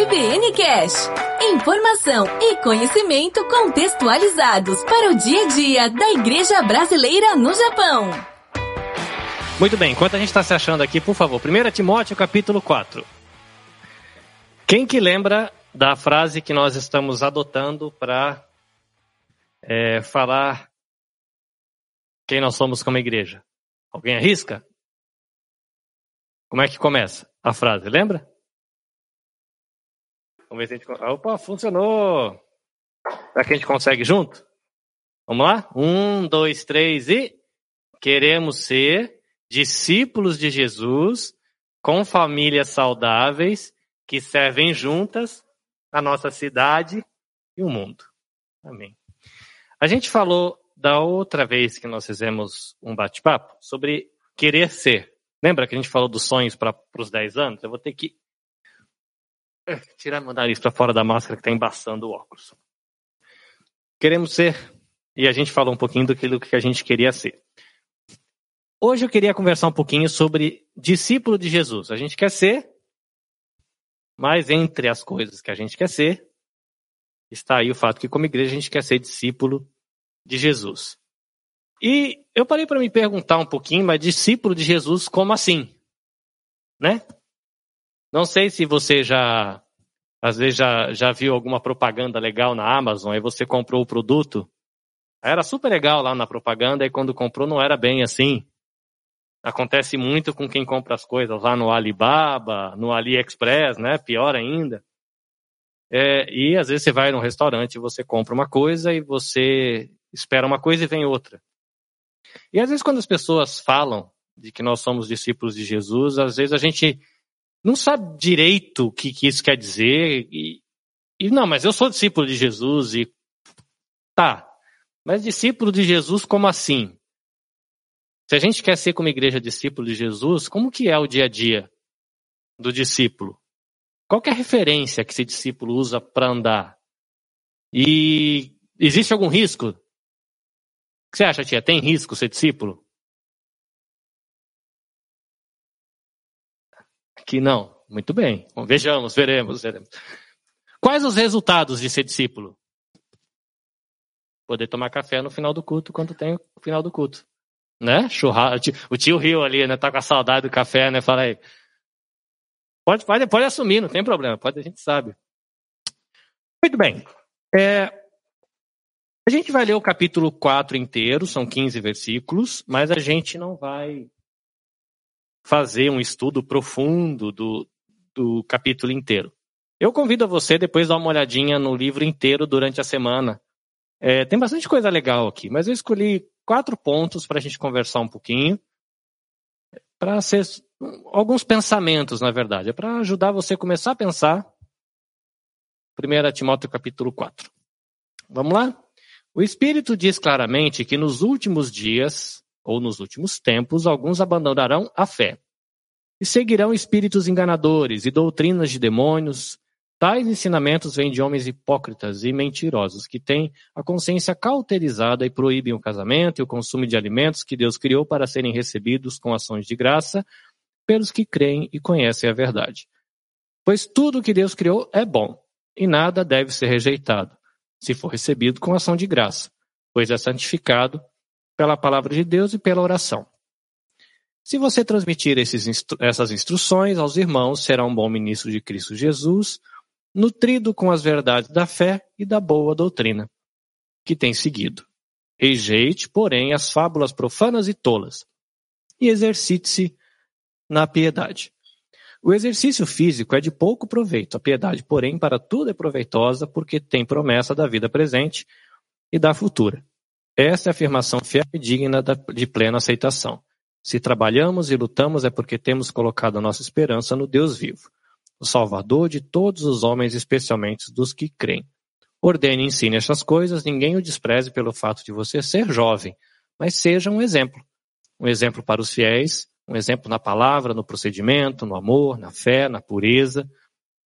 EBN Cash. Informação e conhecimento contextualizados para o dia a dia da Igreja Brasileira no Japão. Muito bem, enquanto a gente está se achando aqui, por favor, 1 Timóteo capítulo 4. Quem que lembra da frase que nós estamos adotando para é, falar quem nós somos como igreja? Alguém arrisca? Como é que começa a frase, lembra? Vamos ver se a gente. Opa, funcionou! Será que a gente consegue junto? Vamos lá? Um, dois, três e. Queremos ser discípulos de Jesus com famílias saudáveis que servem juntas a nossa cidade e o mundo. Amém. A gente falou da outra vez que nós fizemos um bate-papo sobre querer ser. Lembra que a gente falou dos sonhos para os 10 anos? Eu vou ter que tirar meu nariz para fora da máscara que está embaçando o óculos. Queremos ser, e a gente falou um pouquinho do que a gente queria ser. Hoje eu queria conversar um pouquinho sobre discípulo de Jesus. A gente quer ser, mas entre as coisas que a gente quer ser, está aí o fato que como igreja a gente quer ser discípulo de Jesus. E eu parei para me perguntar um pouquinho, mas discípulo de Jesus, como assim? Né? Não sei se você já, às vezes, já, já viu alguma propaganda legal na Amazon, aí você comprou o produto. Era super legal lá na propaganda, e quando comprou não era bem assim. Acontece muito com quem compra as coisas lá no Alibaba, no AliExpress, né? Pior ainda. É, e às vezes você vai num restaurante você compra uma coisa e você espera uma coisa e vem outra. E às vezes quando as pessoas falam de que nós somos discípulos de Jesus, às vezes a gente não sabe direito o que, que isso quer dizer. E, e não, mas eu sou discípulo de Jesus e tá. Mas discípulo de Jesus, como assim? Se a gente quer ser como igreja discípulo de Jesus, como que é o dia a dia do discípulo? Qual é a referência que esse discípulo usa para andar? E existe algum risco? O que você acha, tia? Tem risco ser discípulo? Que não. Muito bem. Vejamos, veremos, veremos. Quais os resultados de ser discípulo? Poder tomar café no final do culto, quando tem o final do culto. Né? Churrasco. O tio Rio ali, né? Tá com a saudade do café, né? Fala aí. Pode, pode, pode assumir, não tem problema. Pode, a gente sabe. Muito bem. É, a gente vai ler o capítulo 4 inteiro, são 15 versículos, mas a gente não vai fazer um estudo profundo do, do capítulo inteiro. Eu convido a você depois dar uma olhadinha no livro inteiro durante a semana. É, tem bastante coisa legal aqui, mas eu escolhi quatro pontos para a gente conversar um pouquinho, para ser alguns pensamentos, na verdade, é para ajudar você a começar a pensar. 1 Timóteo capítulo 4. Vamos lá? O Espírito diz claramente que nos últimos dias ou nos últimos tempos, alguns abandonarão a fé e seguirão espíritos enganadores e doutrinas de demônios. Tais ensinamentos vêm de homens hipócritas e mentirosos, que têm a consciência cauterizada e proíbem o casamento e o consumo de alimentos que Deus criou para serem recebidos com ações de graça pelos que creem e conhecem a verdade. Pois tudo que Deus criou é bom, e nada deve ser rejeitado, se for recebido com ação de graça, pois é santificado pela palavra de Deus e pela oração. Se você transmitir instru essas instruções aos irmãos, será um bom ministro de Cristo Jesus, nutrido com as verdades da fé e da boa doutrina que tem seguido. Rejeite, porém, as fábulas profanas e tolas, e exercite-se na piedade. O exercício físico é de pouco proveito, a piedade, porém, para tudo é proveitosa, porque tem promessa da vida presente e da futura. Esta é a afirmação fiel e digna de plena aceitação. Se trabalhamos e lutamos é porque temos colocado a nossa esperança no Deus vivo, o Salvador de todos os homens, especialmente dos que creem. Ordene e ensine estas coisas, ninguém o despreze pelo fato de você ser jovem, mas seja um exemplo. Um exemplo para os fiéis, um exemplo na palavra, no procedimento, no amor, na fé, na pureza.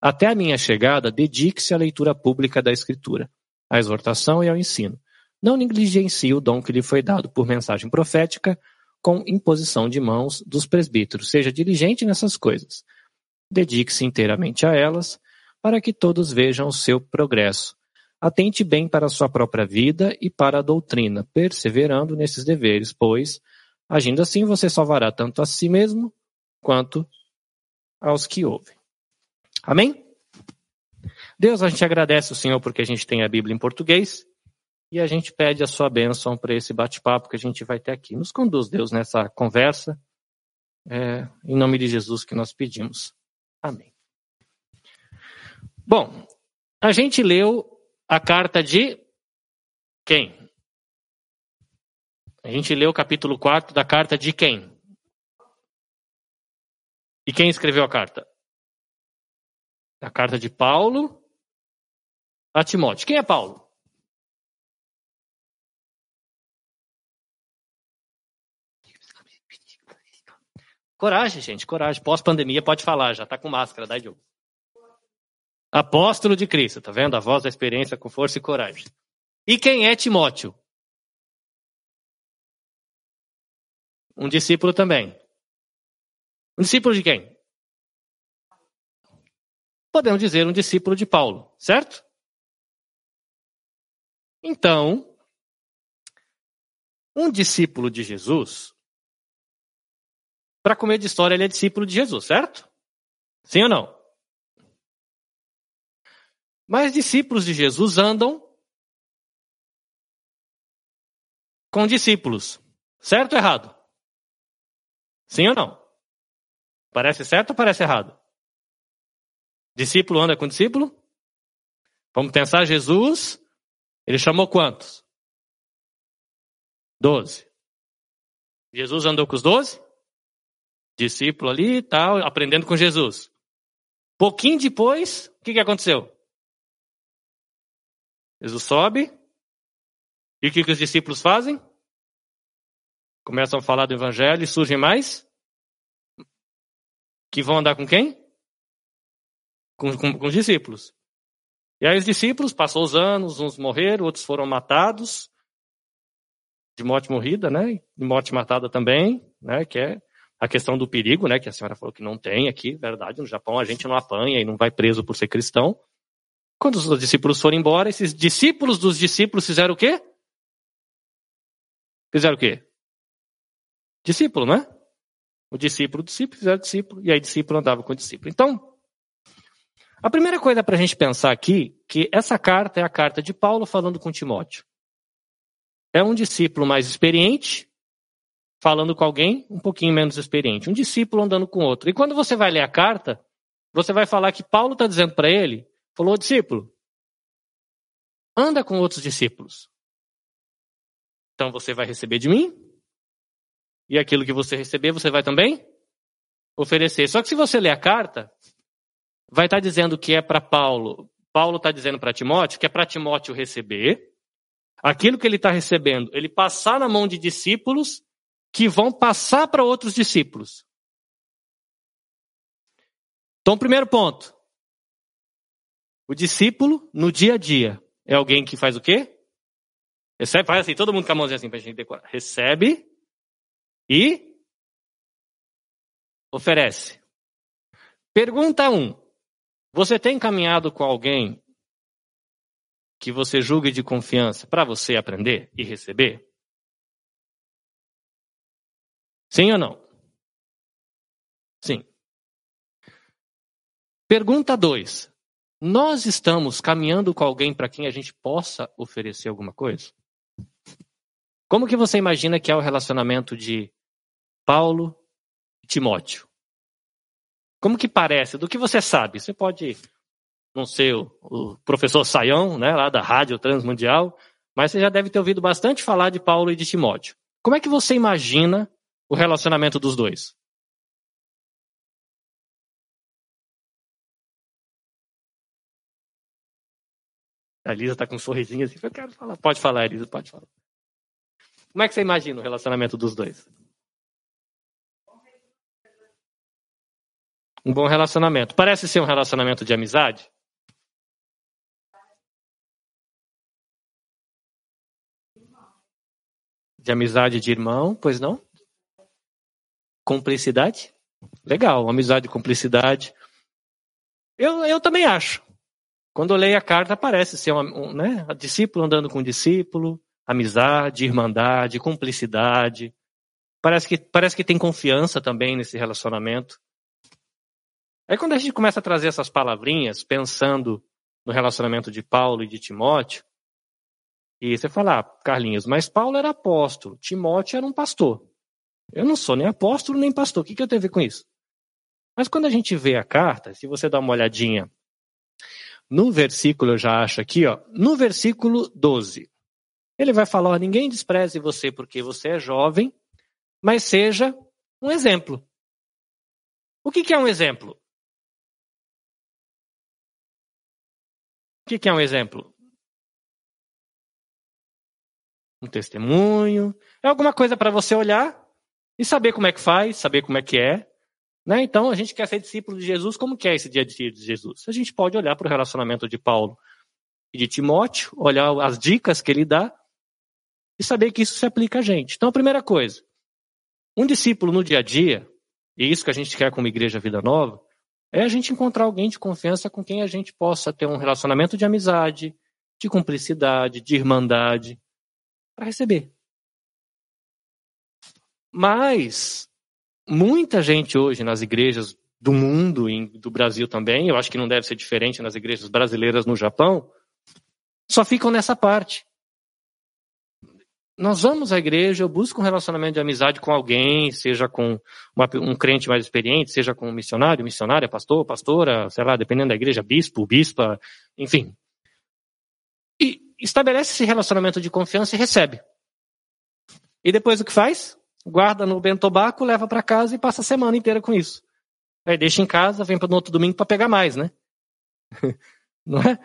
Até a minha chegada, dedique-se à leitura pública da Escritura, à exortação e ao ensino não negligencie o dom que lhe foi dado por mensagem profética com imposição de mãos dos presbíteros. Seja diligente nessas coisas. Dedique-se inteiramente a elas, para que todos vejam o seu progresso. Atente bem para a sua própria vida e para a doutrina, perseverando nesses deveres, pois, agindo assim, você salvará tanto a si mesmo quanto aos que ouvem. Amém? Deus, a gente agradece o Senhor porque a gente tem a Bíblia em português e a gente pede a sua bênção para esse bate-papo que a gente vai ter aqui. Nos conduz, Deus, nessa conversa. É, em nome de Jesus que nós pedimos. Amém. Bom, a gente leu a carta de quem? A gente leu o capítulo 4 da carta de quem? E quem escreveu a carta? A carta de Paulo a Timóteo. Quem é Paulo? Coragem, gente, coragem. Pós-pandemia pode falar, já está com máscara, dá Diogo. Apóstolo de Cristo, tá vendo? A voz da experiência com força e coragem. E quem é Timóteo? Um discípulo também. Um discípulo de quem? Podemos dizer um discípulo de Paulo, certo? Então, um discípulo de Jesus, para comer de história, ele é discípulo de Jesus, certo? Sim ou não? Mas discípulos de Jesus andam com discípulos. Certo ou errado? Sim ou não? Parece certo ou parece errado? Discípulo anda com discípulo? Vamos pensar, Jesus, ele chamou quantos? Doze. Jesus andou com os doze? Discípulo ali e tal, aprendendo com Jesus. Pouquinho depois, o que, que aconteceu? Jesus sobe. E o que, que os discípulos fazem? Começam a falar do evangelho e surgem mais? Que vão andar com quem? Com, com, com os discípulos. E aí os discípulos, passou os anos, uns morreram, outros foram matados. De morte morrida, né? De morte matada também, né? Que é a questão do perigo, né? Que a senhora falou que não tem aqui, verdade. No Japão a gente não apanha e não vai preso por ser cristão. Quando os discípulos foram embora, esses discípulos dos discípulos fizeram o quê? Fizeram o quê? Discípulo, né? O discípulo, o discípulo, fizeram discípulo, e aí discípulo andava com o discípulo. Então, a primeira coisa para a gente pensar aqui, que essa carta é a carta de Paulo falando com Timóteo. É um discípulo mais experiente, falando com alguém um pouquinho menos experiente. Um discípulo andando com outro. E quando você vai ler a carta, você vai falar que Paulo está dizendo para ele Falou, discípulo, anda com outros discípulos. Então você vai receber de mim, e aquilo que você receber, você vai também oferecer. Só que se você ler a carta, vai estar tá dizendo que é para Paulo. Paulo está dizendo para Timóteo que é para Timóteo receber aquilo que ele está recebendo, ele passar na mão de discípulos que vão passar para outros discípulos. Então, primeiro ponto, o discípulo, no dia a dia, é alguém que faz o quê? Recebe, faz assim, todo mundo com a mãozinha assim pra gente decorar. Recebe e oferece. Pergunta 1. Um, você tem caminhado com alguém que você julgue de confiança para você aprender e receber? Sim ou não? Sim. Pergunta 2. Nós estamos caminhando com alguém para quem a gente possa oferecer alguma coisa? Como que você imagina que é o relacionamento de Paulo e Timóteo? Como que parece? Do que você sabe? Você pode não ser o, professor Saião, né, lá da Rádio Transmundial, mas você já deve ter ouvido bastante falar de Paulo e de Timóteo. Como é que você imagina o relacionamento dos dois? A Elisa tá com um sorrisinho assim, eu quero falar. Pode falar, Elisa, pode falar. Como é que você imagina o relacionamento dos dois? Um bom relacionamento. Parece ser um relacionamento de amizade? De amizade de irmão, pois não? Cumplicidade? Legal, amizade cumplicidade. Eu, eu também acho. Quando eu leio a carta, parece ser uma, um, né, discípulo andando com discípulo, amizade, irmandade, cumplicidade. Parece que, parece que tem confiança também nesse relacionamento. Aí quando a gente começa a trazer essas palavrinhas, pensando no relacionamento de Paulo e de Timóteo, e você fala, ah, Carlinhos, mas Paulo era apóstolo, Timóteo era um pastor. Eu não sou nem apóstolo nem pastor, o que, que eu tenho a ver com isso? Mas quando a gente vê a carta, se você dá uma olhadinha no versículo, eu já acho aqui, ó, no versículo 12, ele vai falar: ninguém despreze você porque você é jovem, mas seja um exemplo. O que, que é um exemplo? O que, que é um exemplo? Um testemunho. É alguma coisa para você olhar e saber como é que faz, saber como é que é. Né? Então, a gente quer ser discípulo de Jesus. Como que é esse dia de Jesus? A gente pode olhar para o relacionamento de Paulo e de Timóteo, olhar as dicas que ele dá e saber que isso se aplica a gente. Então, a primeira coisa, um discípulo no dia a dia, e isso que a gente quer como Igreja Vida Nova, é a gente encontrar alguém de confiança com quem a gente possa ter um relacionamento de amizade, de cumplicidade, de irmandade, para receber. Mas muita gente hoje nas igrejas do mundo e do Brasil também, eu acho que não deve ser diferente nas igrejas brasileiras no Japão, só ficam nessa parte. Nós vamos à igreja, eu busco um relacionamento de amizade com alguém, seja com uma, um crente mais experiente, seja com um missionário, missionária, pastor, pastora, sei lá, dependendo da igreja, bispo, bispa, enfim. E estabelece esse relacionamento de confiança e recebe. E depois o que faz? Guarda no bentobaco, leva para casa e passa a semana inteira com isso. Aí deixa em casa, vem no outro domingo para pegar mais, né? Não é?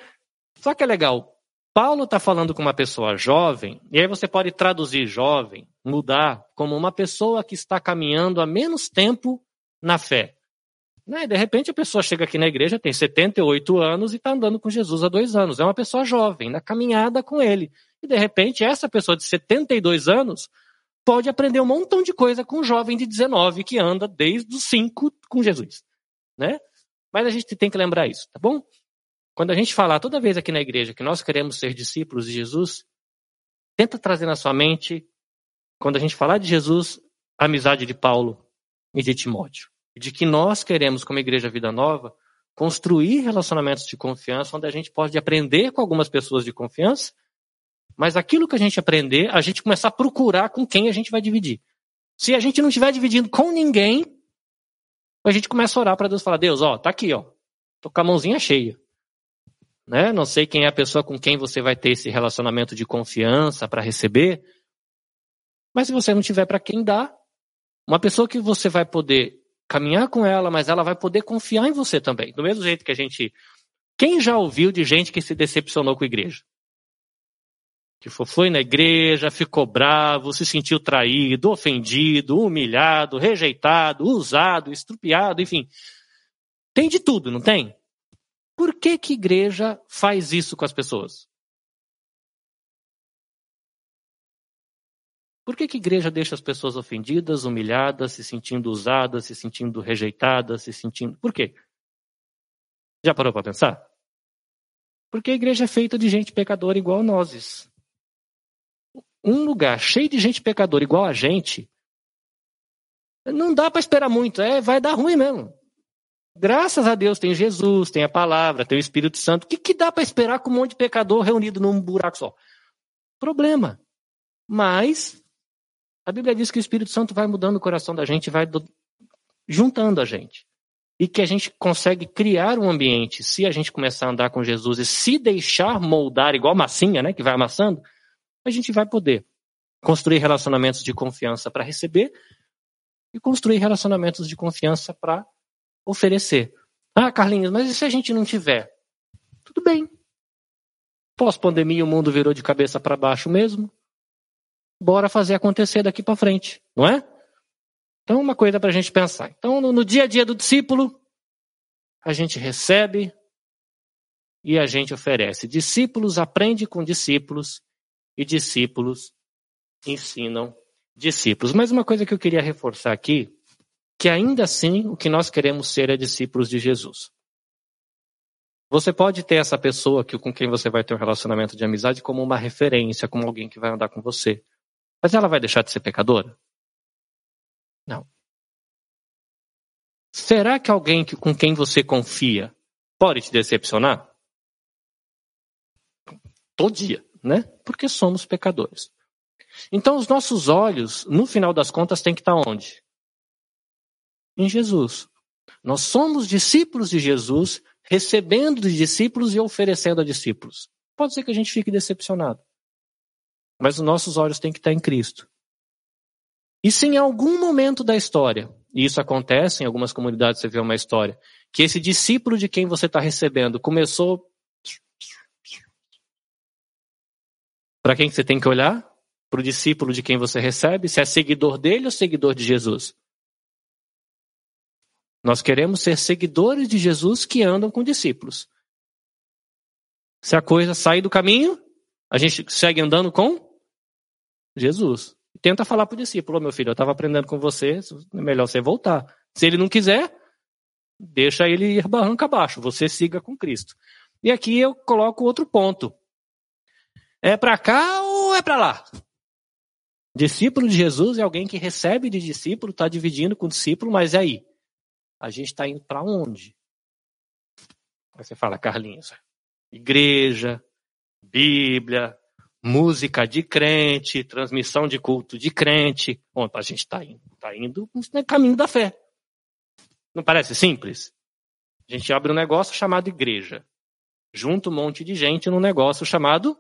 Só que é legal. Paulo está falando com uma pessoa jovem, e aí você pode traduzir jovem, mudar, como uma pessoa que está caminhando há menos tempo na fé. Né? De repente a pessoa chega aqui na igreja, tem 78 anos e está andando com Jesus há dois anos. É uma pessoa jovem, na caminhada com ele. E de repente essa pessoa de 72 anos pode aprender um montão de coisa com um jovem de 19 que anda desde os 5 com Jesus. Né? Mas a gente tem que lembrar isso, tá bom? Quando a gente falar toda vez aqui na igreja que nós queremos ser discípulos de Jesus, tenta trazer na sua mente, quando a gente falar de Jesus, a amizade de Paulo e de Timóteo. De que nós queremos, como Igreja Vida Nova, construir relacionamentos de confiança, onde a gente pode aprender com algumas pessoas de confiança, mas aquilo que a gente aprender, a gente começar a procurar com quem a gente vai dividir. Se a gente não estiver dividindo com ninguém, a gente começa a orar para Deus falar: Deus, ó, tá aqui, ó, tô com a mãozinha cheia né? Não sei quem é a pessoa com quem você vai ter esse relacionamento de confiança para receber. Mas se você não tiver para quem dar, uma pessoa que você vai poder caminhar com ela, mas ela vai poder confiar em você também. Do mesmo jeito que a gente. Quem já ouviu de gente que se decepcionou com a igreja? Que foi na igreja, ficou bravo, se sentiu traído, ofendido, humilhado, rejeitado, usado, estrupiado, enfim. Tem de tudo, não tem? Por que que igreja faz isso com as pessoas? Por que que igreja deixa as pessoas ofendidas, humilhadas, se sentindo usadas, se sentindo rejeitadas, se sentindo... Por quê? Já parou para pensar? Porque a igreja é feita de gente pecadora igual nós. Um lugar cheio de gente pecadora igual a gente, não dá para esperar muito, é, vai dar ruim mesmo. Graças a Deus tem Jesus, tem a palavra, tem o Espírito Santo. O que, que dá para esperar com um monte de pecador reunido num buraco só? Problema. Mas a Bíblia diz que o Espírito Santo vai mudando o coração da gente, vai do... juntando a gente. E que a gente consegue criar um ambiente, se a gente começar a andar com Jesus e se deixar moldar igual massinha, né, que vai amassando, a gente vai poder construir relacionamentos de confiança para receber e construir relacionamentos de confiança para oferecer. Ah, Carlinhos, mas e se a gente não tiver? Tudo bem. Pós-pandemia, o mundo virou de cabeça para baixo mesmo. Bora fazer acontecer daqui para frente, não é? Então, uma coisa para a gente pensar. Então, no, no dia a dia do discípulo, a gente recebe e a gente oferece. Discípulos aprendem com discípulos e discípulos ensinam discípulos. Mas uma coisa que eu queria reforçar aqui que ainda assim o que nós queremos ser é discípulos de Jesus. Você pode ter essa pessoa que, com quem você vai ter um relacionamento de amizade como uma referência, como alguém que vai andar com você. Mas ela vai deixar de ser pecadora? Não. Será que alguém que, com quem você confia pode te decepcionar? Todo dia, né? Porque somos pecadores. Então, os nossos olhos, no final das contas, têm que estar onde? Em Jesus. Nós somos discípulos de Jesus, recebendo de discípulos e oferecendo a discípulos. Pode ser que a gente fique decepcionado. Mas os nossos olhos têm que estar em Cristo. E se em algum momento da história, e isso acontece em algumas comunidades, você vê uma história, que esse discípulo de quem você está recebendo começou. Para quem você tem que olhar? Para o discípulo de quem você recebe? Se é seguidor dele ou seguidor de Jesus? Nós queremos ser seguidores de Jesus que andam com discípulos. Se a coisa sai do caminho, a gente segue andando com Jesus. Tenta falar para o discípulo, oh, meu filho, eu estava aprendendo com você, é melhor você voltar. Se ele não quiser, deixa ele ir barranca abaixo, você siga com Cristo. E aqui eu coloco outro ponto. É para cá ou é para lá? Discípulo de Jesus é alguém que recebe de discípulo, está dividindo com o discípulo, mas e aí? A gente está indo para onde? Aí você fala, Carlinhos, igreja, Bíblia, música de crente, transmissão de culto de crente. Bom, a gente está indo, está indo no caminho da fé. Não parece simples? A gente abre um negócio chamado igreja. Junta um monte de gente num negócio chamado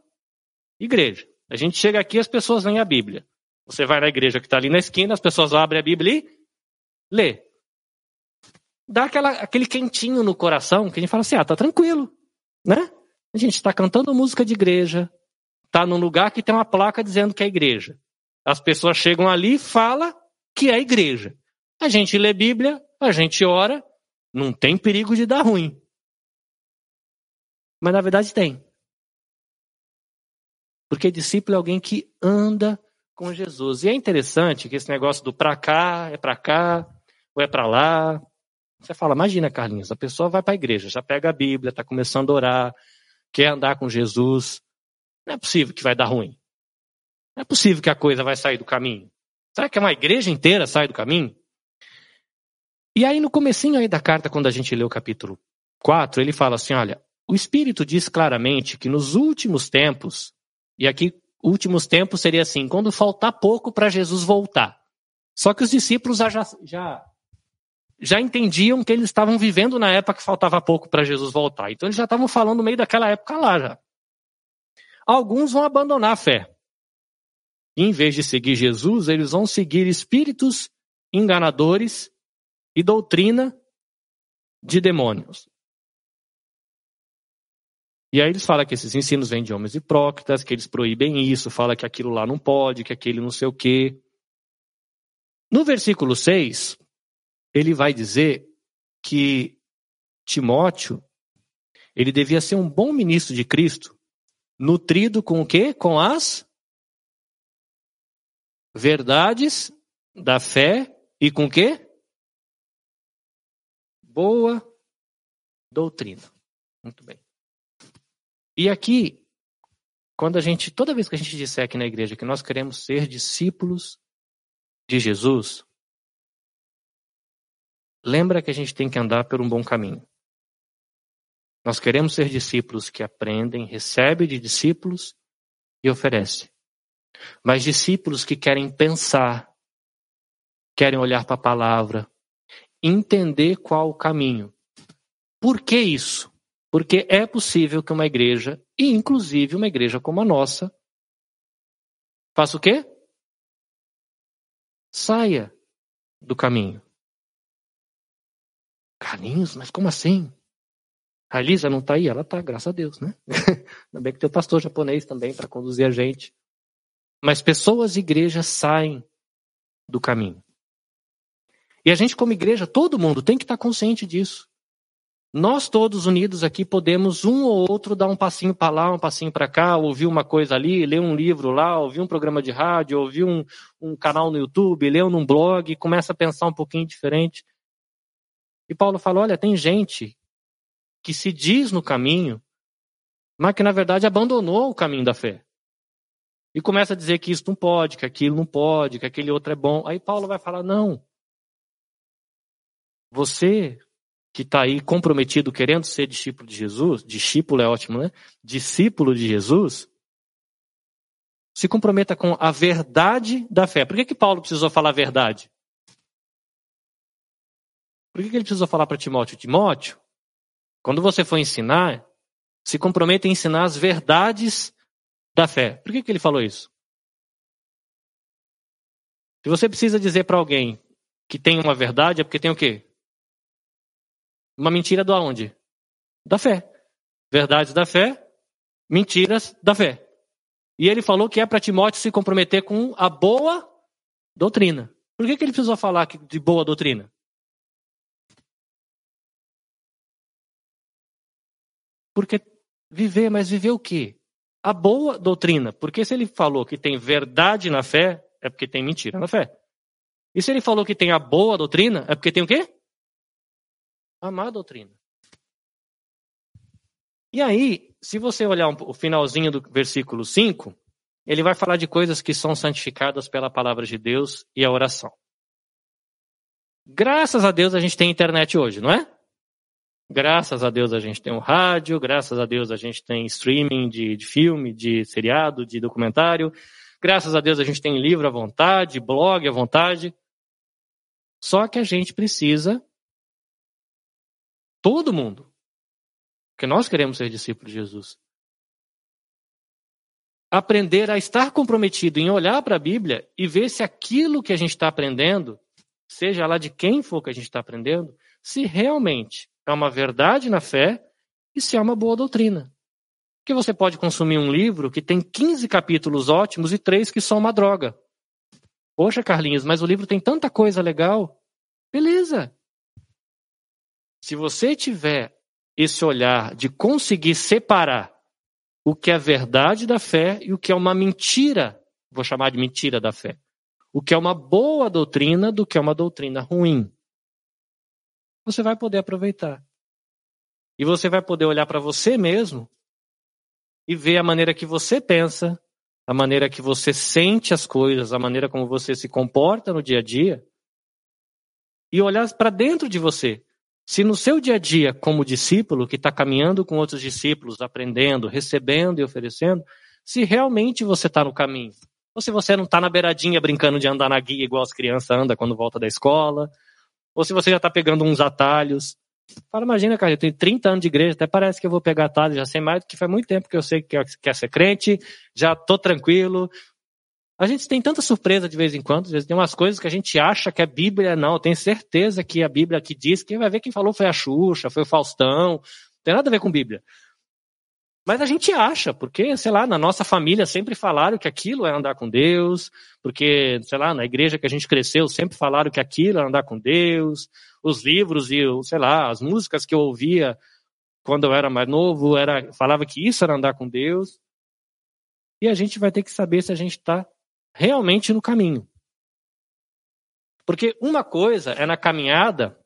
igreja. A gente chega aqui as pessoas leem a Bíblia. Você vai na igreja que está ali na esquina, as pessoas abrem a Bíblia e lê. Dá aquela, aquele quentinho no coração que a gente fala assim, ah, tá tranquilo, né? A gente está cantando música de igreja, está num lugar que tem uma placa dizendo que é igreja. As pessoas chegam ali e falam que é igreja. A gente lê Bíblia, a gente ora, não tem perigo de dar ruim. Mas na verdade tem. Porque discípulo é alguém que anda com Jesus. E é interessante que esse negócio do pra cá, é pra cá, ou é pra lá. Você fala, imagina, Carlinhos, a pessoa vai para a igreja, já pega a Bíblia, está começando a orar, quer andar com Jesus. Não é possível que vai dar ruim. Não é possível que a coisa vai sair do caminho. Será que uma igreja inteira sai do caminho? E aí no comecinho aí da carta, quando a gente lê o capítulo 4, ele fala assim, olha, o Espírito diz claramente que nos últimos tempos, e aqui últimos tempos seria assim, quando faltar pouco para Jesus voltar. Só que os discípulos já, já, já entendiam que eles estavam vivendo na época que faltava pouco para Jesus voltar. Então eles já estavam falando no meio daquela época lá já. Alguns vão abandonar a fé. E, em vez de seguir Jesus, eles vão seguir espíritos enganadores e doutrina de demônios. E aí eles falam que esses ensinos vêm de homens hipócritas, que eles proíbem isso, fala que aquilo lá não pode, que aquele não sei o quê. No versículo 6, ele vai dizer que Timóteo, ele devia ser um bom ministro de Cristo, Nutrido com o quê? Com as verdades da fé e com o quê? Boa doutrina. Muito bem. E aqui, quando a gente, toda vez que a gente disser aqui na igreja que nós queremos ser discípulos de Jesus, lembra que a gente tem que andar por um bom caminho. Nós queremos ser discípulos que aprendem, recebem de discípulos e oferecem. Mas discípulos que querem pensar, querem olhar para a palavra, entender qual o caminho. Por que isso? Porque é possível que uma igreja, e inclusive uma igreja como a nossa, faça o quê? Saia do caminho. Carlinhos, mas como assim? A Elisa não está aí? Ela está, graças a Deus, né? Ainda bem que tem o pastor japonês também para conduzir a gente. Mas pessoas e igrejas saem do caminho. E a gente, como igreja, todo mundo tem que estar tá consciente disso. Nós todos unidos aqui podemos um ou outro dar um passinho para lá, um passinho para cá, ouvir uma coisa ali, ler um livro lá, ouvir um programa de rádio, ouvir um, um canal no YouTube, ler num blog, começa a pensar um pouquinho diferente. E Paulo fala: olha, tem gente que se diz no caminho, mas que na verdade abandonou o caminho da fé. E começa a dizer que isso não pode, que aquilo não pode, que aquele outro é bom. Aí Paulo vai falar: não. Você que está aí comprometido, querendo ser discípulo de Jesus, discípulo é ótimo, né? Discípulo de Jesus, se comprometa com a verdade da fé. Por que, que Paulo precisou falar a verdade? Por que, que ele precisou falar para Timóteo? Timóteo, quando você for ensinar, se comprometa em ensinar as verdades da fé. Por que, que ele falou isso? Se você precisa dizer para alguém que tem uma verdade, é porque tem o quê? Uma mentira do aonde? Da fé. Verdades da fé, mentiras da fé. E ele falou que é para Timóteo se comprometer com a boa doutrina. Por que, que ele precisou falar de boa doutrina? Porque viver, mas viver o quê? A boa doutrina. Porque se ele falou que tem verdade na fé, é porque tem mentira na fé. E se ele falou que tem a boa doutrina, é porque tem o quê? A má doutrina. E aí, se você olhar o finalzinho do versículo 5, ele vai falar de coisas que são santificadas pela palavra de Deus e a oração. Graças a Deus a gente tem internet hoje, não é? Graças a Deus a gente tem um rádio, graças a Deus a gente tem streaming de, de filme, de seriado, de documentário. Graças a Deus a gente tem livro à vontade, blog à vontade. Só que a gente precisa, todo mundo, porque nós queremos ser discípulos de Jesus, aprender a estar comprometido em olhar para a Bíblia e ver se aquilo que a gente está aprendendo, seja lá de quem for que a gente está aprendendo, se realmente é uma verdade na fé e se é uma boa doutrina. Porque você pode consumir um livro que tem 15 capítulos ótimos e três que são uma droga. Poxa, Carlinhos, mas o livro tem tanta coisa legal. Beleza. Se você tiver esse olhar de conseguir separar o que é verdade da fé e o que é uma mentira, vou chamar de mentira da fé. O que é uma boa doutrina do que é uma doutrina ruim você vai poder aproveitar. E você vai poder olhar para você mesmo e ver a maneira que você pensa, a maneira que você sente as coisas, a maneira como você se comporta no dia a dia e olhar para dentro de você. Se no seu dia a dia, como discípulo que está caminhando com outros discípulos, aprendendo, recebendo e oferecendo, se realmente você está no caminho. Ou se você não está na beiradinha brincando de andar na guia igual as crianças andam quando volta da escola, ou se você já está pegando uns atalhos. Fala, imagina, cara, eu tenho 30 anos de igreja, até parece que eu vou pegar atalhos, já sei mais do que faz muito tempo que eu sei que quer ser crente, já tô tranquilo. A gente tem tanta surpresa de vez em quando, às vezes tem umas coisas que a gente acha que é Bíblia, não, tenho certeza que a Bíblia que diz, quem vai ver quem falou foi a Xuxa, foi o Faustão, não tem nada a ver com Bíblia. Mas a gente acha, porque, sei lá, na nossa família sempre falaram que aquilo é andar com Deus, porque, sei lá, na igreja que a gente cresceu sempre falaram que aquilo é andar com Deus, os livros e, sei lá, as músicas que eu ouvia quando eu era mais novo, era, falava que isso era andar com Deus. E a gente vai ter que saber se a gente está realmente no caminho. Porque uma coisa é na caminhada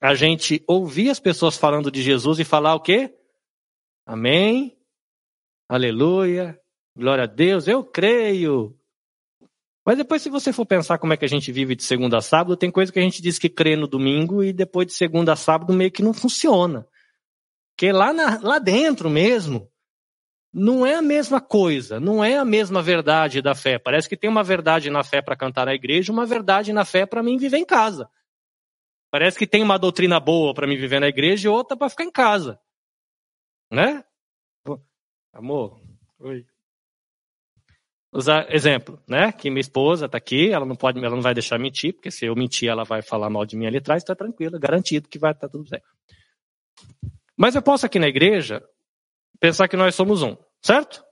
a gente ouvir as pessoas falando de Jesus e falar o quê? Amém? Aleluia. Glória a Deus. Eu creio. Mas depois, se você for pensar como é que a gente vive de segunda a sábado, tem coisa que a gente diz que crê no domingo e depois de segunda a sábado meio que não funciona. Porque lá, na, lá dentro mesmo, não é a mesma coisa, não é a mesma verdade da fé. Parece que tem uma verdade na fé para cantar na igreja, uma verdade na fé para mim viver em casa. Parece que tem uma doutrina boa para mim viver na igreja e outra para ficar em casa. Né? Amor, oi. Usar exemplo, né? Que minha esposa tá aqui, ela não pode, ela não vai deixar mentir, porque se eu mentir, ela vai falar mal de mim ali atrás, tá tranquila, garantido que vai estar tá tudo certo. Mas eu posso aqui na igreja pensar que nós somos um, certo?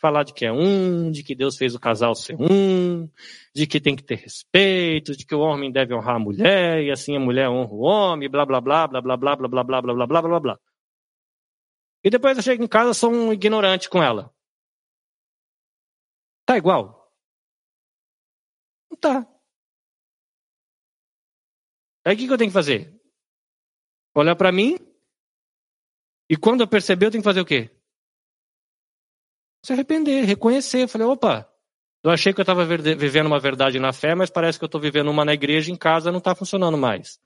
Falar de que é um, de que Deus fez o casal ser um, de que tem que ter respeito, de que o homem deve honrar a mulher, e assim a mulher honra o homem, blá blá blá blá blá blá blá blá blá blá blá blá blá blá. E depois eu chego em casa, sou um ignorante com ela. Tá igual? Não tá. Aí o que, que eu tenho que fazer? Olhar para mim E quando eu perceber, eu tenho que fazer o quê? Se arrepender, reconhecer. Eu falei, opa, eu achei que eu estava vivendo uma verdade na fé, mas parece que eu estou vivendo uma na igreja em casa não está funcionando mais.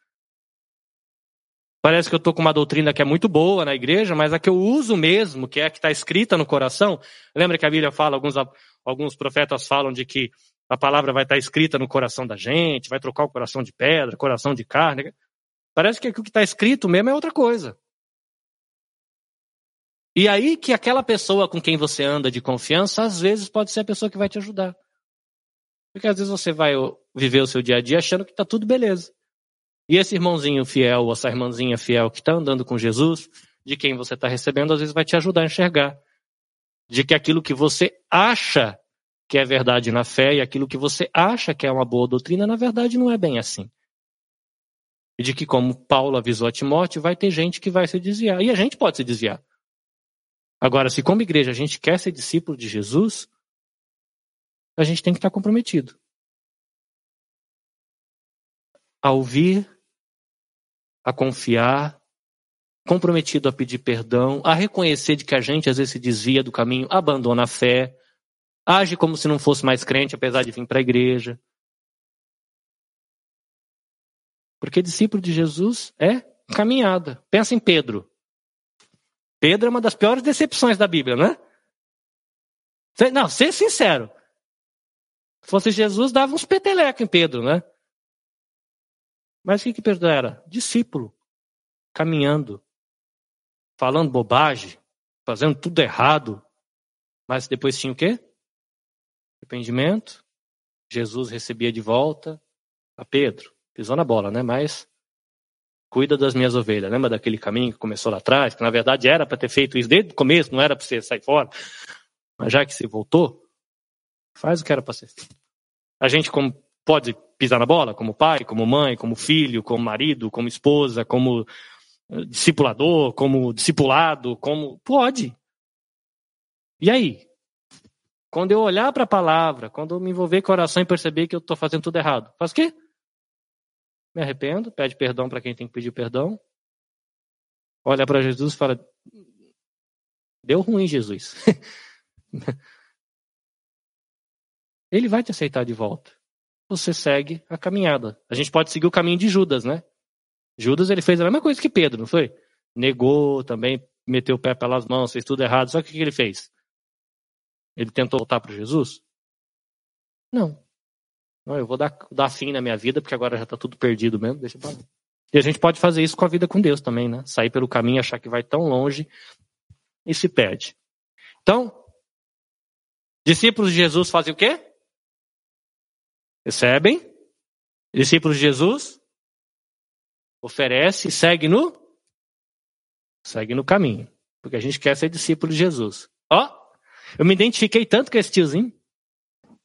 Parece que eu estou com uma doutrina que é muito boa na igreja, mas a que eu uso mesmo, que é a que está escrita no coração. Lembra que a Bíblia fala, alguns, alguns profetas falam de que a palavra vai estar tá escrita no coração da gente, vai trocar o coração de pedra, coração de carne. Parece que o que está escrito mesmo é outra coisa. E aí que aquela pessoa com quem você anda de confiança, às vezes pode ser a pessoa que vai te ajudar. Porque às vezes você vai viver o seu dia a dia achando que está tudo beleza. E esse irmãozinho fiel, ou essa irmãzinha fiel que está andando com Jesus, de quem você está recebendo, às vezes vai te ajudar a enxergar. De que aquilo que você acha que é verdade na fé e aquilo que você acha que é uma boa doutrina, na verdade não é bem assim. E de que, como Paulo avisou a Timóteo, vai ter gente que vai se desviar. E a gente pode se desviar. Agora, se como igreja a gente quer ser discípulo de Jesus, a gente tem que estar comprometido. A ouvir, a confiar, comprometido a pedir perdão, a reconhecer de que a gente às vezes se desvia do caminho, abandona a fé, age como se não fosse mais crente, apesar de vir para a igreja. Porque discípulo de Jesus é caminhada. Pensa em Pedro. Pedro é uma das piores decepções da Bíblia, né? Não, ser sincero. Se fosse Jesus, dava uns petelecos em Pedro, né? Mas o que, que Pedro era? Discípulo. Caminhando. Falando bobagem. Fazendo tudo errado. Mas depois tinha o quê? Arrependimento. Jesus recebia de volta a Pedro. Pisou na bola, né? Mas cuida das minhas ovelhas. Lembra daquele caminho que começou lá atrás? Que na verdade era para ter feito isso desde o começo, não era para você sair fora. Mas já que você voltou, faz o que era para ser feito. A gente como, pode pisar na bola, como pai, como mãe, como filho, como marido, como esposa, como eh, discipulador, como discipulado, como. Pode. E aí? Quando eu olhar para a palavra, quando eu me envolver com a oração e perceber que eu estou fazendo tudo errado, faz o quê? Me arrependo, pede perdão para quem tem que pedir perdão, olha para Jesus e fala: Deu ruim, Jesus. Ele vai te aceitar de volta. Você segue a caminhada. A gente pode seguir o caminho de Judas, né? Judas ele fez a mesma coisa que Pedro, não foi? Negou também, meteu o pé pelas mãos, fez tudo errado. Só que o que ele fez? Ele tentou voltar para Jesus? Não. Não, eu vou dar, dar fim na minha vida, porque agora já está tudo perdido mesmo, deixa pra E a gente pode fazer isso com a vida com Deus também, né? Sair pelo caminho, achar que vai tão longe e se perde. Então, discípulos de Jesus fazem o quê? Recebem. Discípulos de Jesus oferece e segue no segue no caminho, porque a gente quer ser discípulo de Jesus. Ó, eu me identifiquei tanto com esse tiozinho.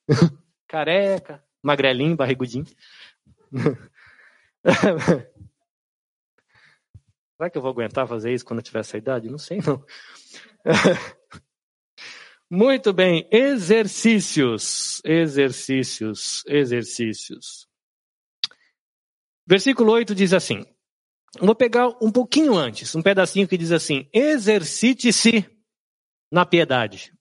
Careca, magrelinho, barrigudinho. Será que eu vou aguentar fazer isso quando eu tiver essa idade? Não sei, não. Muito bem, exercícios, exercícios, exercícios. Versículo 8 diz assim: vou pegar um pouquinho antes, um pedacinho que diz assim: exercite-se na piedade.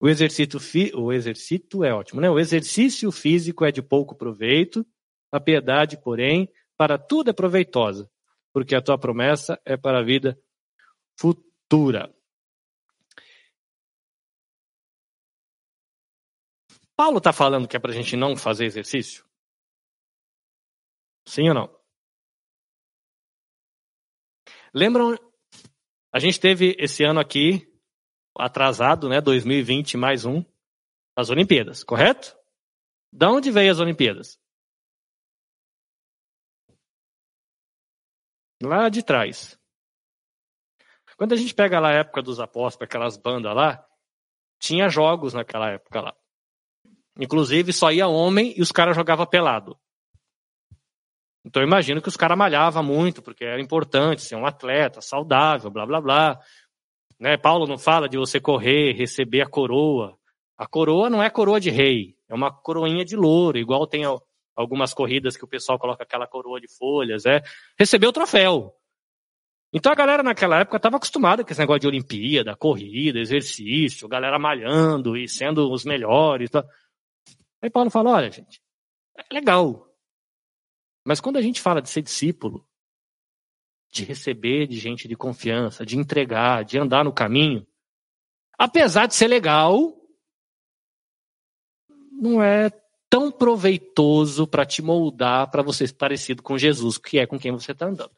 O exercício, fi... o exercício é ótimo, né? O exercício físico é de pouco proveito, a piedade, porém, para tudo é proveitosa, porque a tua promessa é para a vida futura. Paulo está falando que é para a gente não fazer exercício? Sim ou não? Lembram? A gente teve esse ano aqui atrasado, né? 2020 mais um, as Olimpíadas, correto? Da onde veio as Olimpíadas? Lá de trás. Quando a gente pega lá a época dos apóstolos, aquelas bandas lá, tinha jogos naquela época lá. Inclusive só ia homem e os caras jogavam pelado. Então eu imagino que os caras malhavam muito, porque era importante ser um atleta saudável, blá blá blá. Né? Paulo não fala de você correr, receber a coroa. A coroa não é coroa de rei, é uma coroinha de louro, igual tem algumas corridas que o pessoal coloca aquela coroa de folhas, é receber o troféu. Então a galera naquela época estava acostumada com esse negócio de Olimpíada, corrida, exercício, galera malhando e sendo os melhores. Tá? Aí Paulo fala: olha, gente, é legal. Mas quando a gente fala de ser discípulo, de receber de gente de confiança, de entregar, de andar no caminho, apesar de ser legal, não é tão proveitoso para te moldar para você ser parecido com Jesus, que é com quem você está andando.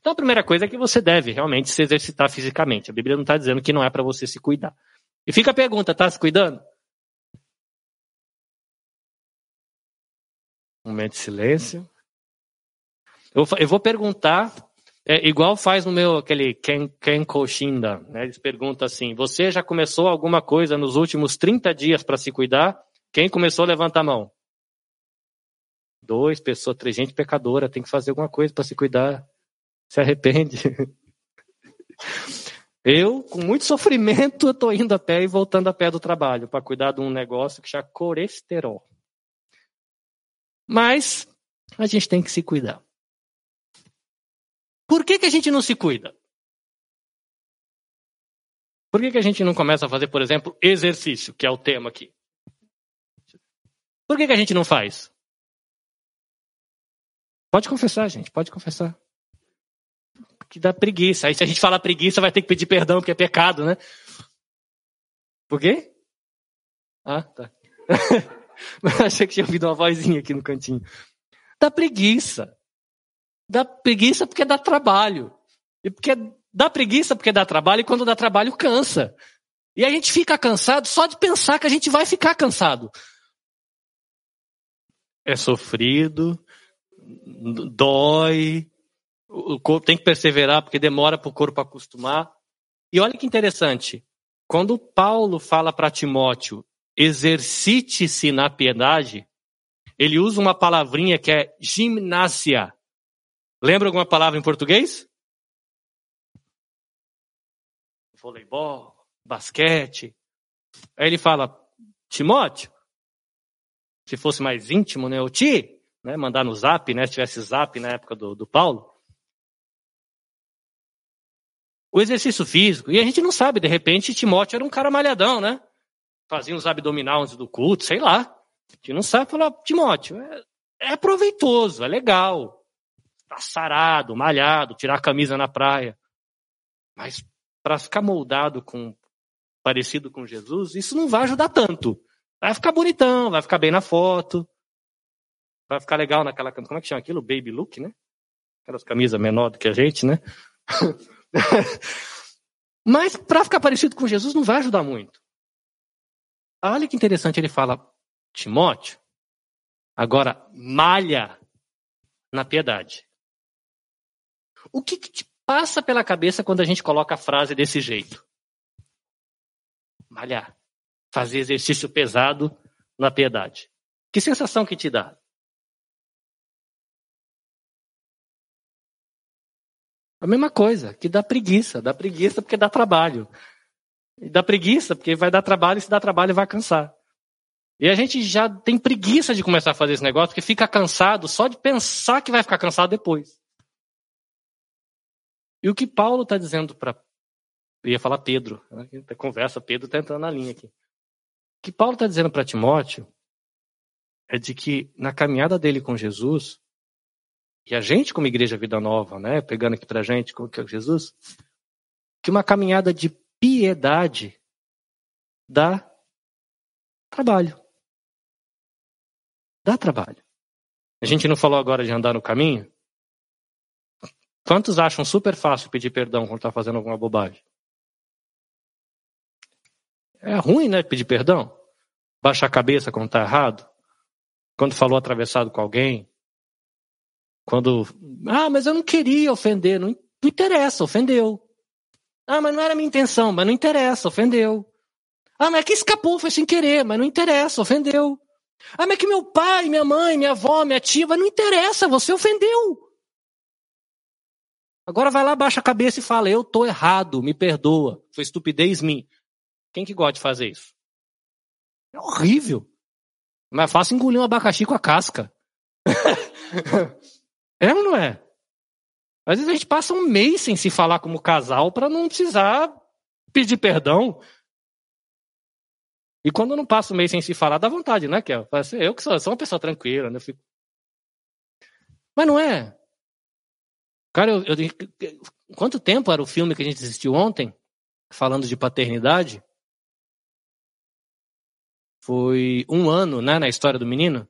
Então a primeira coisa é que você deve realmente se exercitar fisicamente. A Bíblia não está dizendo que não é para você se cuidar. E fica a pergunta, tá se cuidando? Um momento de silêncio. Eu vou perguntar, é, igual faz no meu, aquele Ken, Ken Koshinda, né? Eles perguntam assim, você já começou alguma coisa nos últimos 30 dias para se cuidar? Quem começou, levanta a mão. Dois, pessoas, três, gente pecadora, tem que fazer alguma coisa para se cuidar. Se arrepende. Eu, com muito sofrimento, estou indo a pé e voltando a pé do trabalho para cuidar de um negócio que chama colesterol. Mas a gente tem que se cuidar. Por que, que a gente não se cuida? Por que, que a gente não começa a fazer, por exemplo, exercício, que é o tema aqui? Por que, que a gente não faz? Pode confessar, gente, pode confessar. Que dá preguiça. Aí se a gente falar preguiça, vai ter que pedir perdão, porque é pecado, né? Por quê? Ah, tá. Achei que tinha ouvido uma vozinha aqui no cantinho. Dá preguiça. Dá preguiça porque dá trabalho. E porque dá preguiça porque dá trabalho e quando dá trabalho cansa. E a gente fica cansado só de pensar que a gente vai ficar cansado é sofrido, dói, o corpo tem que perseverar porque demora para o corpo acostumar. E olha que interessante, quando Paulo fala para Timóteo, exercite-se na piedade, ele usa uma palavrinha que é gimnásia. Lembra alguma palavra em português? Voleibol, basquete. Aí ele fala, Timóteo, se fosse mais íntimo, né? O Ti, né? Mandar no zap, né? Se tivesse zap na época do, do Paulo. O exercício físico. E a gente não sabe, de repente, Timóteo era um cara malhadão, né? Fazia uns abdominal antes do culto, sei lá. A gente não sabe falar, Timóteo, é, é proveitoso, é legal. Tá sarado, malhado, tirar a camisa na praia. Mas para ficar moldado com parecido com Jesus, isso não vai ajudar tanto. Vai ficar bonitão, vai ficar bem na foto. Vai ficar legal naquela camisa. Como é que chama aquilo? Baby look, né? Aquelas camisas menor do que a gente, né? Mas para ficar parecido com Jesus não vai ajudar muito. Olha que interessante, ele fala, Timóteo, agora malha na piedade. O que, que te passa pela cabeça quando a gente coloca a frase desse jeito? Malhar fazer exercício pesado na piedade. Que sensação que te dá? A mesma coisa, que dá preguiça. Dá preguiça porque dá trabalho. E dá preguiça porque vai dar trabalho e se dá trabalho vai cansar. E a gente já tem preguiça de começar a fazer esse negócio porque fica cansado só de pensar que vai ficar cansado depois. E o que Paulo está dizendo para. Ia falar Pedro. Né? Conversa, Pedro está entrando na linha aqui que Paulo está dizendo para Timóteo é de que na caminhada dele com Jesus, e a gente como igreja Vida Nova, né, pegando aqui para a gente que é Jesus, que uma caminhada de piedade dá trabalho. Dá trabalho. A gente não falou agora de andar no caminho? Quantos acham super fácil pedir perdão quando está fazendo alguma bobagem? É ruim, né? Pedir perdão. Baixar a cabeça quando está errado. Quando falou atravessado com alguém. Quando. Ah, mas eu não queria ofender. Não, não interessa, ofendeu. Ah, mas não era minha intenção, mas não interessa, ofendeu. Ah, mas é que escapou, foi sem querer, mas não interessa, ofendeu. Ah, mas é que meu pai, minha mãe, minha avó, minha tia, não interessa, você ofendeu. Agora vai lá, baixa a cabeça e fala: Eu tô errado, me perdoa, foi estupidez minha. Quem que gosta de fazer isso? É horrível. Mas é fácil engolir um abacaxi com a casca. é ou não é? Às vezes a gente passa um mês sem se falar como casal para não precisar pedir perdão. E quando não passa um mês sem se falar, dá vontade, né, Kel? Assim, eu que sou, sou uma pessoa tranquila, né? Fico... Mas não é. Cara, eu, eu, quanto tempo era o filme que a gente assistiu ontem, falando de paternidade? Foi um ano, né, na história do menino.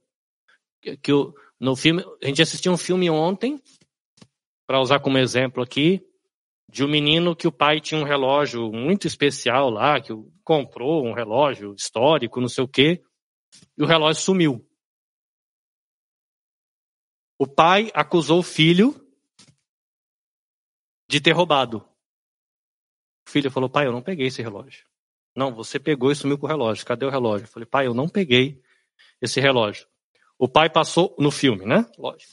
Que, que no filme, a gente assistiu um filme ontem, para usar como exemplo aqui, de um menino que o pai tinha um relógio muito especial lá, que comprou um relógio histórico, não sei o quê, e o relógio sumiu. O pai acusou o filho de ter roubado. O filho falou: pai, eu não peguei esse relógio. Não, você pegou e sumiu com o relógio. Cadê o relógio? Eu falei: pai, eu não peguei esse relógio. O pai passou no filme, né? Lógico.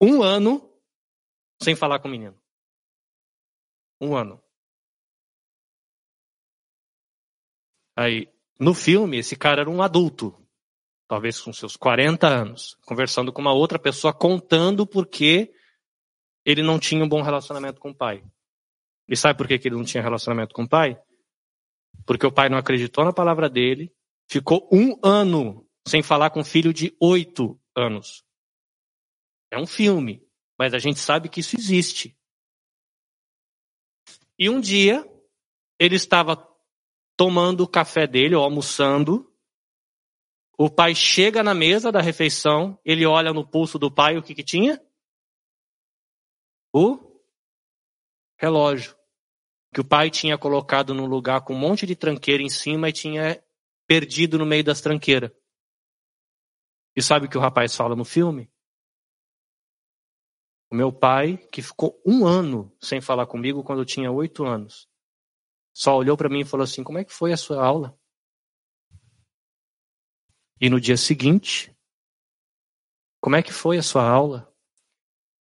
Um ano sem falar com o menino. Um ano. Aí, no filme, esse cara era um adulto, talvez com seus 40 anos, conversando com uma outra pessoa, contando por que ele não tinha um bom relacionamento com o pai. E sabe por que ele não tinha relacionamento com o pai? Porque o pai não acreditou na palavra dele, ficou um ano sem falar com um filho de oito anos. É um filme, mas a gente sabe que isso existe. E um dia, ele estava tomando o café dele, ou almoçando. O pai chega na mesa da refeição, ele olha no pulso do pai, o que, que tinha? O relógio. Que o pai tinha colocado num lugar com um monte de tranqueira em cima e tinha perdido no meio das tranqueiras. E sabe o que o rapaz fala no filme? O meu pai, que ficou um ano sem falar comigo quando eu tinha oito anos, só olhou para mim e falou assim: Como é que foi a sua aula? E no dia seguinte, como é que foi a sua aula?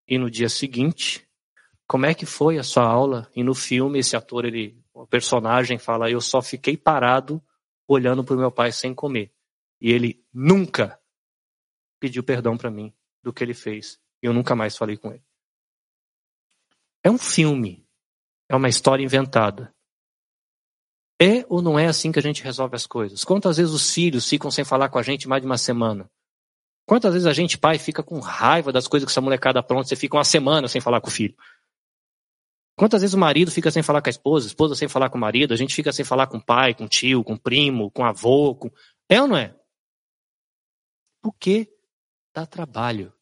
E no dia seguinte, como é que foi a sua aula? E no filme, esse ator, ele, o personagem fala: Eu só fiquei parado olhando para o meu pai sem comer. E ele nunca pediu perdão para mim do que ele fez. Eu nunca mais falei com ele. É um filme. É uma história inventada. É ou não é assim que a gente resolve as coisas? Quantas vezes os filhos ficam sem falar com a gente mais de uma semana? Quantas vezes a gente, pai, fica com raiva das coisas que essa molecada pronta, você fica uma semana sem falar com o filho? Quantas vezes o marido fica sem falar com a esposa, a esposa sem falar com o marido, a gente fica sem falar com o pai, com o tio, com o primo, com o avô, com... É ou não é? Por quê? Dá trabalho.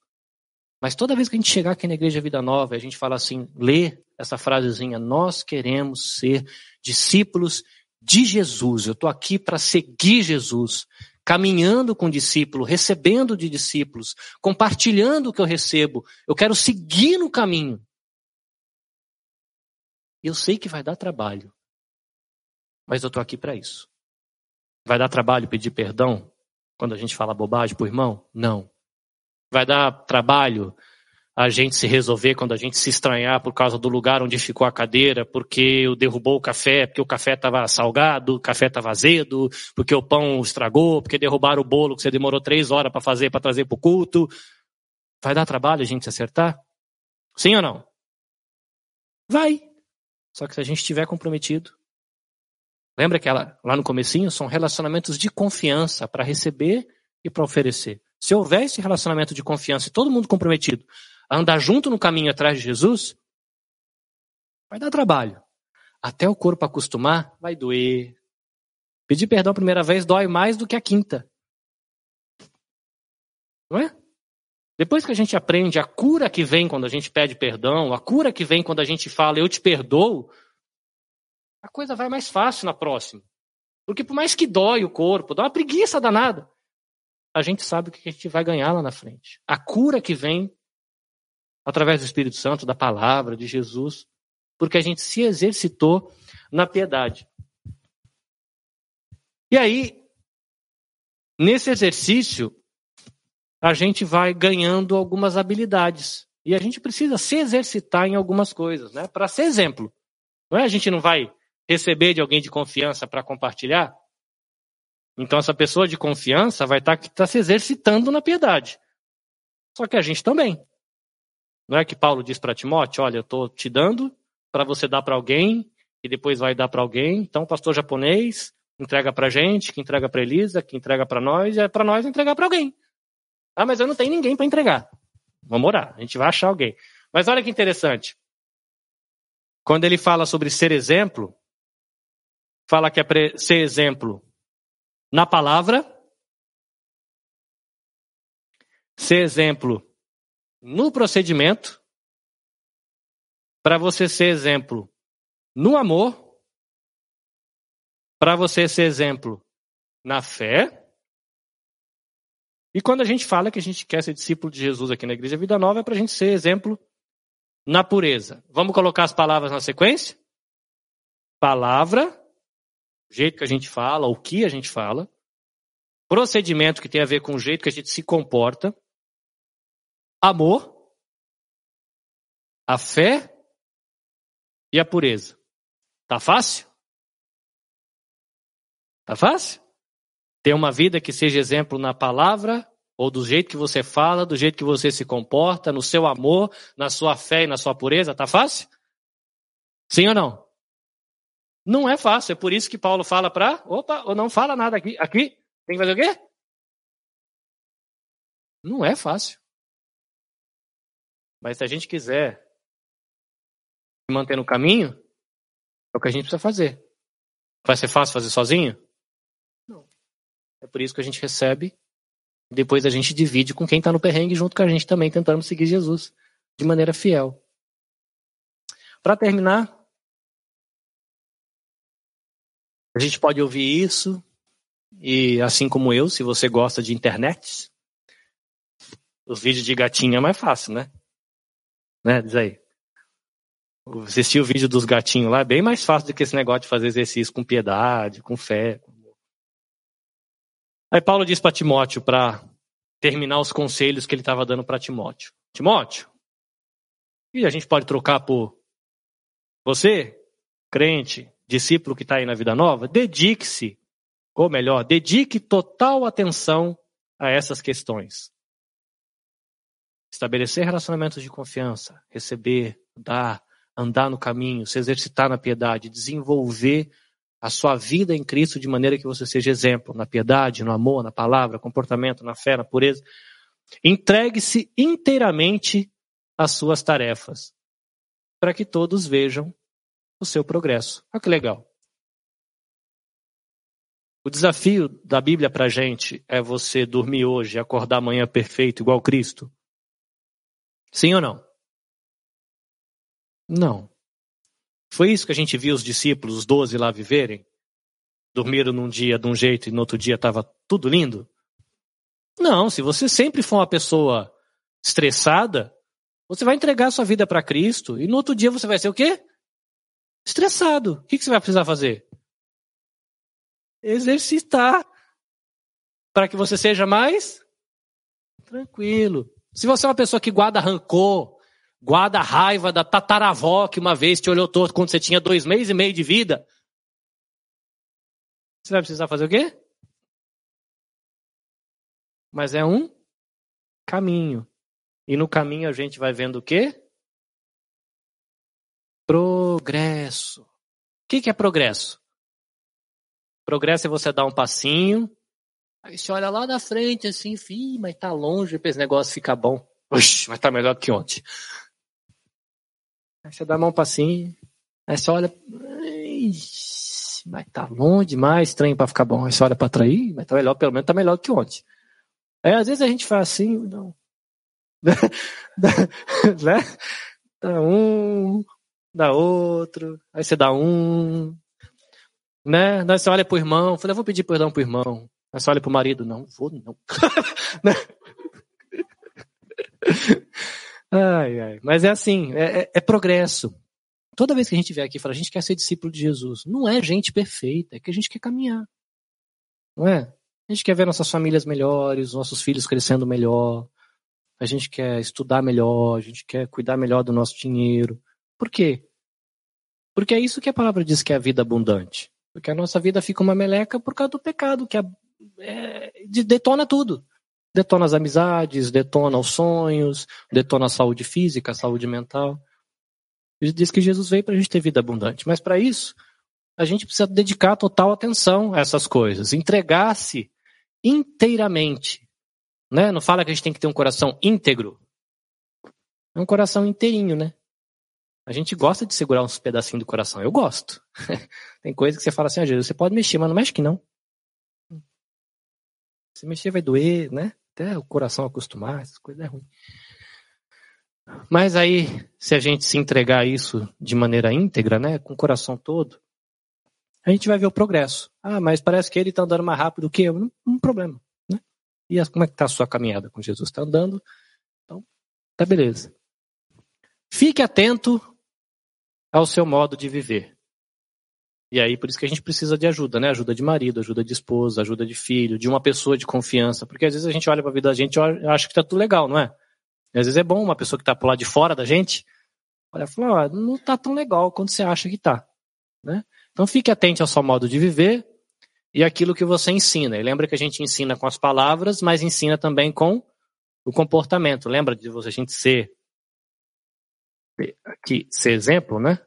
Mas toda vez que a gente chegar aqui na Igreja Vida Nova, a gente fala assim, lê essa frasezinha, nós queremos ser discípulos de Jesus. Eu estou aqui para seguir Jesus, caminhando com discípulo, recebendo de discípulos, compartilhando o que eu recebo. Eu quero seguir no caminho. Eu sei que vai dar trabalho, mas eu estou aqui para isso. Vai dar trabalho pedir perdão quando a gente fala bobagem para o irmão? Não. Vai dar trabalho a gente se resolver quando a gente se estranhar por causa do lugar onde ficou a cadeira, porque derrubou o café, porque o café estava salgado, o café estava azedo, porque o pão estragou, porque derrubaram o bolo que você demorou três horas para fazer, para trazer para o culto. Vai dar trabalho a gente se acertar? Sim ou não? Vai. Só que se a gente estiver comprometido. Lembra que ela, lá no comecinho são relacionamentos de confiança para receber e para oferecer. Se houver esse relacionamento de confiança e todo mundo comprometido a andar junto no caminho atrás de Jesus, vai dar trabalho. Até o corpo acostumar, vai doer. Pedir perdão a primeira vez dói mais do que a quinta. Não é? Depois que a gente aprende a cura que vem quando a gente pede perdão, a cura que vem quando a gente fala eu te perdoo, a coisa vai mais fácil na próxima. Porque por mais que dói o corpo, dá uma preguiça danada a gente sabe o que a gente vai ganhar lá na frente. A cura que vem através do Espírito Santo, da palavra, de Jesus, porque a gente se exercitou na piedade. E aí, nesse exercício, a gente vai ganhando algumas habilidades. E a gente precisa se exercitar em algumas coisas, né? Para ser exemplo. Não é? A gente não vai receber de alguém de confiança para compartilhar. Então essa pessoa de confiança vai estar tá, tá se exercitando na piedade. Só que a gente também. Não é que Paulo diz para Timóteo: olha, eu estou te dando para você dar para alguém e depois vai dar para alguém. Então, pastor japonês entrega para gente, que entrega para Elisa, que entrega para nós, e é para nós entregar para alguém. Ah, mas eu não tenho ninguém para entregar. Vamos orar, a gente vai achar alguém. Mas olha que interessante. Quando ele fala sobre ser exemplo, fala que é ser exemplo na palavra, ser exemplo no procedimento, para você ser exemplo no amor, para você ser exemplo na fé. E quando a gente fala que a gente quer ser discípulo de Jesus aqui na Igreja Vida Nova, é para a gente ser exemplo na pureza. Vamos colocar as palavras na sequência? Palavra, o jeito que a gente fala, o que a gente fala. Procedimento que tem a ver com o jeito que a gente se comporta. Amor. A fé e a pureza. Tá fácil? Tá fácil? Ter uma vida que seja exemplo na palavra, ou do jeito que você fala, do jeito que você se comporta, no seu amor, na sua fé e na sua pureza, tá fácil? Sim ou não? Não é fácil, é por isso que Paulo fala para, opa, ou não fala nada aqui, aqui, tem que fazer o quê? Não é fácil. Mas se a gente quiser se manter no caminho, é o que a gente precisa fazer. Vai ser fácil fazer sozinho? Não. É por isso que a gente recebe depois a gente divide com quem está no perrengue junto com a gente também, tentando seguir Jesus de maneira fiel. Para terminar, a gente pode ouvir isso, e assim como eu, se você gosta de internet, os vídeos de gatinho é mais fácil, né? Né? Diz aí. Assistir o vídeo dos gatinhos lá é bem mais fácil do que esse negócio de fazer exercício com piedade, com fé. Aí Paulo diz para Timóteo para terminar os conselhos que ele estava dando para Timóteo. Timóteo, e a gente pode trocar por você, crente, discípulo que está aí na vida nova, dedique-se, ou melhor, dedique total atenção a essas questões. Estabelecer relacionamentos de confiança, receber, dar, andar no caminho, se exercitar na piedade, desenvolver a sua vida em Cristo de maneira que você seja exemplo na piedade, no amor, na palavra, comportamento, na fé, na pureza. Entregue-se inteiramente às suas tarefas, para que todos vejam o seu progresso. Olha que legal. O desafio da Bíblia para a gente é você dormir hoje e acordar amanhã perfeito, igual Cristo? Sim ou não? Não. Foi isso que a gente viu os discípulos, os doze lá viverem? Dormiram num dia de um jeito e no outro dia estava tudo lindo? Não, se você sempre for uma pessoa estressada, você vai entregar sua vida para Cristo e no outro dia você vai ser o quê? Estressado. O que você vai precisar fazer? Exercitar para que você seja mais tranquilo. Se você é uma pessoa que guarda rancor, Guarda raiva da tataravó que uma vez te olhou torto quando você tinha dois meses e meio de vida. Você vai precisar fazer o quê? Mas é um caminho. E no caminho a gente vai vendo o quê? Progresso. O que, que é progresso? Progresso é você dar um passinho, aí você olha lá na frente assim, Fih, mas tá longe para esse negócio ficar bom. Oxi, mas tá melhor que ontem. Aí você dá a mão pra assim, aí você olha, mas tá longe demais, estranho pra ficar bom. Aí você olha pra trás, mas tá melhor, pelo menos tá melhor que ontem. Aí às vezes a gente faz assim, não. né? Dá um, dá outro, aí você dá um, né? Aí você olha pro irmão, fala, eu vou pedir perdão pro irmão. Você olha pro marido, não, vou não. Ai, ai. Mas é assim, é, é, é, progresso. Toda vez que a gente vier aqui e fala, a gente quer ser discípulo de Jesus, não é gente perfeita, é que a gente quer caminhar. Não é? A gente quer ver nossas famílias melhores, nossos filhos crescendo melhor, a gente quer estudar melhor, a gente quer cuidar melhor do nosso dinheiro. Por quê? Porque é isso que a palavra diz que é a vida abundante. Porque a nossa vida fica uma meleca por causa do pecado, que é, detona tudo. Detona as amizades, detona os sonhos, detona a saúde física, a saúde mental. Ele diz que Jesus veio para a gente ter vida abundante. Mas para isso, a gente precisa dedicar total atenção a essas coisas, entregar-se inteiramente. Né? Não fala que a gente tem que ter um coração íntegro. É um coração inteirinho, né? A gente gosta de segurar uns pedacinhos do coração. Eu gosto. tem coisa que você fala assim, ah, Jesus, você pode mexer, mas não mexe que não. Se mexer vai doer, né? Até o coração acostumar, essas coisas é ruim. Mas aí, se a gente se entregar a isso de maneira íntegra, né, com o coração todo, a gente vai ver o progresso. Ah, mas parece que ele está andando mais rápido que eu. Não, não problema. Né? E como é que está a sua caminhada com Jesus? Está andando? Então, tá beleza. Fique atento ao seu modo de viver. E aí, por isso que a gente precisa de ajuda, né? Ajuda de marido, ajuda de esposa, ajuda de filho, de uma pessoa de confiança. Porque às vezes a gente olha para a vida da gente e acha que tá tudo legal, não é? E às vezes é bom uma pessoa que tá por lá de fora da gente, olha e fala, não tá tão legal quanto você acha que tá. Né? Então fique atento ao seu modo de viver e aquilo que você ensina. E lembra que a gente ensina com as palavras, mas ensina também com o comportamento. Lembra de você a gente ser aqui ser exemplo, né?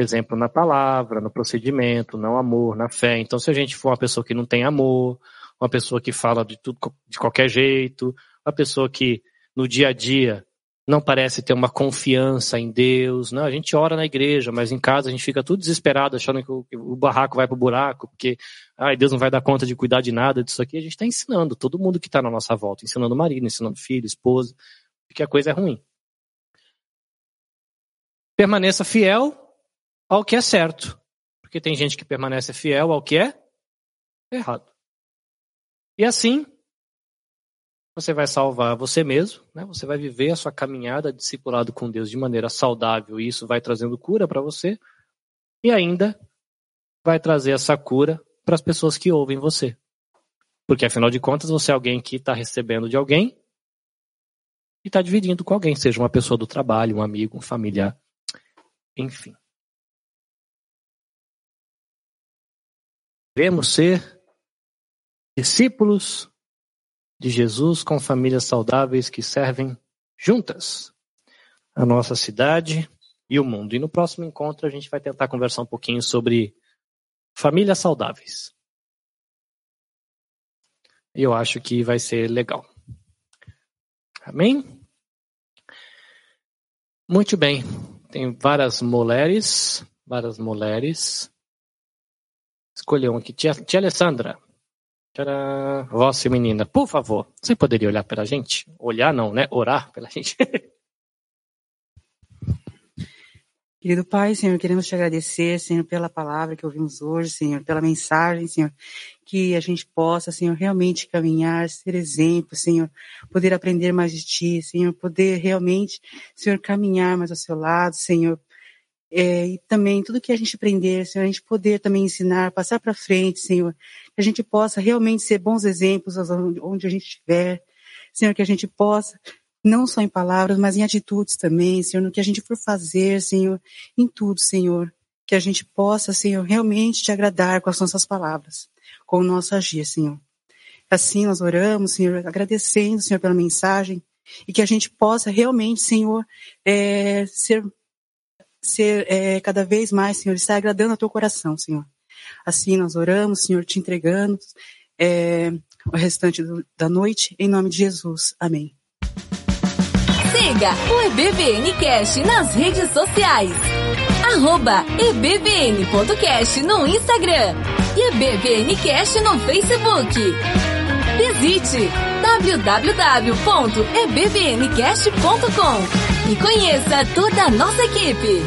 Exemplo na palavra, no procedimento, não amor, na fé. Então, se a gente for uma pessoa que não tem amor, uma pessoa que fala de tudo de qualquer jeito, uma pessoa que no dia a dia não parece ter uma confiança em Deus. Não, a gente ora na igreja, mas em casa a gente fica tudo desesperado, achando que o, que o barraco vai para o buraco, porque ai, Deus não vai dar conta de cuidar de nada disso aqui. A gente está ensinando todo mundo que está na nossa volta, ensinando marido, ensinando filho, esposa, porque a coisa é ruim. Permaneça fiel ao que é certo, porque tem gente que permanece fiel ao que é errado. E assim, você vai salvar você mesmo, né? você vai viver a sua caminhada discipulado com Deus de maneira saudável, e isso vai trazendo cura para você, e ainda vai trazer essa cura para as pessoas que ouvem você. Porque afinal de contas, você é alguém que está recebendo de alguém e está dividindo com alguém, seja uma pessoa do trabalho, um amigo, um familiar, enfim. Devemos ser discípulos de Jesus com famílias saudáveis que servem juntas a nossa cidade e o mundo. E no próximo encontro a gente vai tentar conversar um pouquinho sobre famílias saudáveis. Eu acho que vai ser legal. Amém? Muito bem. Tem várias mulheres, várias mulheres. Escolheu um aqui. Tia, tia Alessandra. Tcharam. Menina, por favor, você poderia olhar pela gente? Olhar não, né? Orar pela gente. Querido Pai, Senhor, queremos te agradecer, Senhor, pela palavra que ouvimos hoje, Senhor, pela mensagem, Senhor, que a gente possa, Senhor, realmente caminhar, ser exemplo, Senhor, poder aprender mais de Ti, Senhor, poder realmente, Senhor, caminhar mais ao seu lado, Senhor, é, e também tudo que a gente aprender, Senhor, a gente poder também ensinar, passar para frente, Senhor, que a gente possa realmente ser bons exemplos onde a gente estiver, Senhor, que a gente possa, não só em palavras, mas em atitudes também, Senhor, no que a gente for fazer, Senhor, em tudo, Senhor, que a gente possa, Senhor, realmente te agradar com as nossas palavras, com o nosso agir, Senhor. Assim nós oramos, Senhor, agradecendo, Senhor, pela mensagem, e que a gente possa realmente, Senhor, é, ser ser é, cada vez mais, Senhor, estar agradando a teu coração, Senhor. Assim nós oramos, Senhor, te entregando é, o restante do, da noite, em nome de Jesus. Amém. Siga o EBVNcast nas redes sociais. Arroba ebbn.cast no Instagram e EBVNcast no Facebook. Visite www.ebbncast.com e conheça toda a nossa equipe.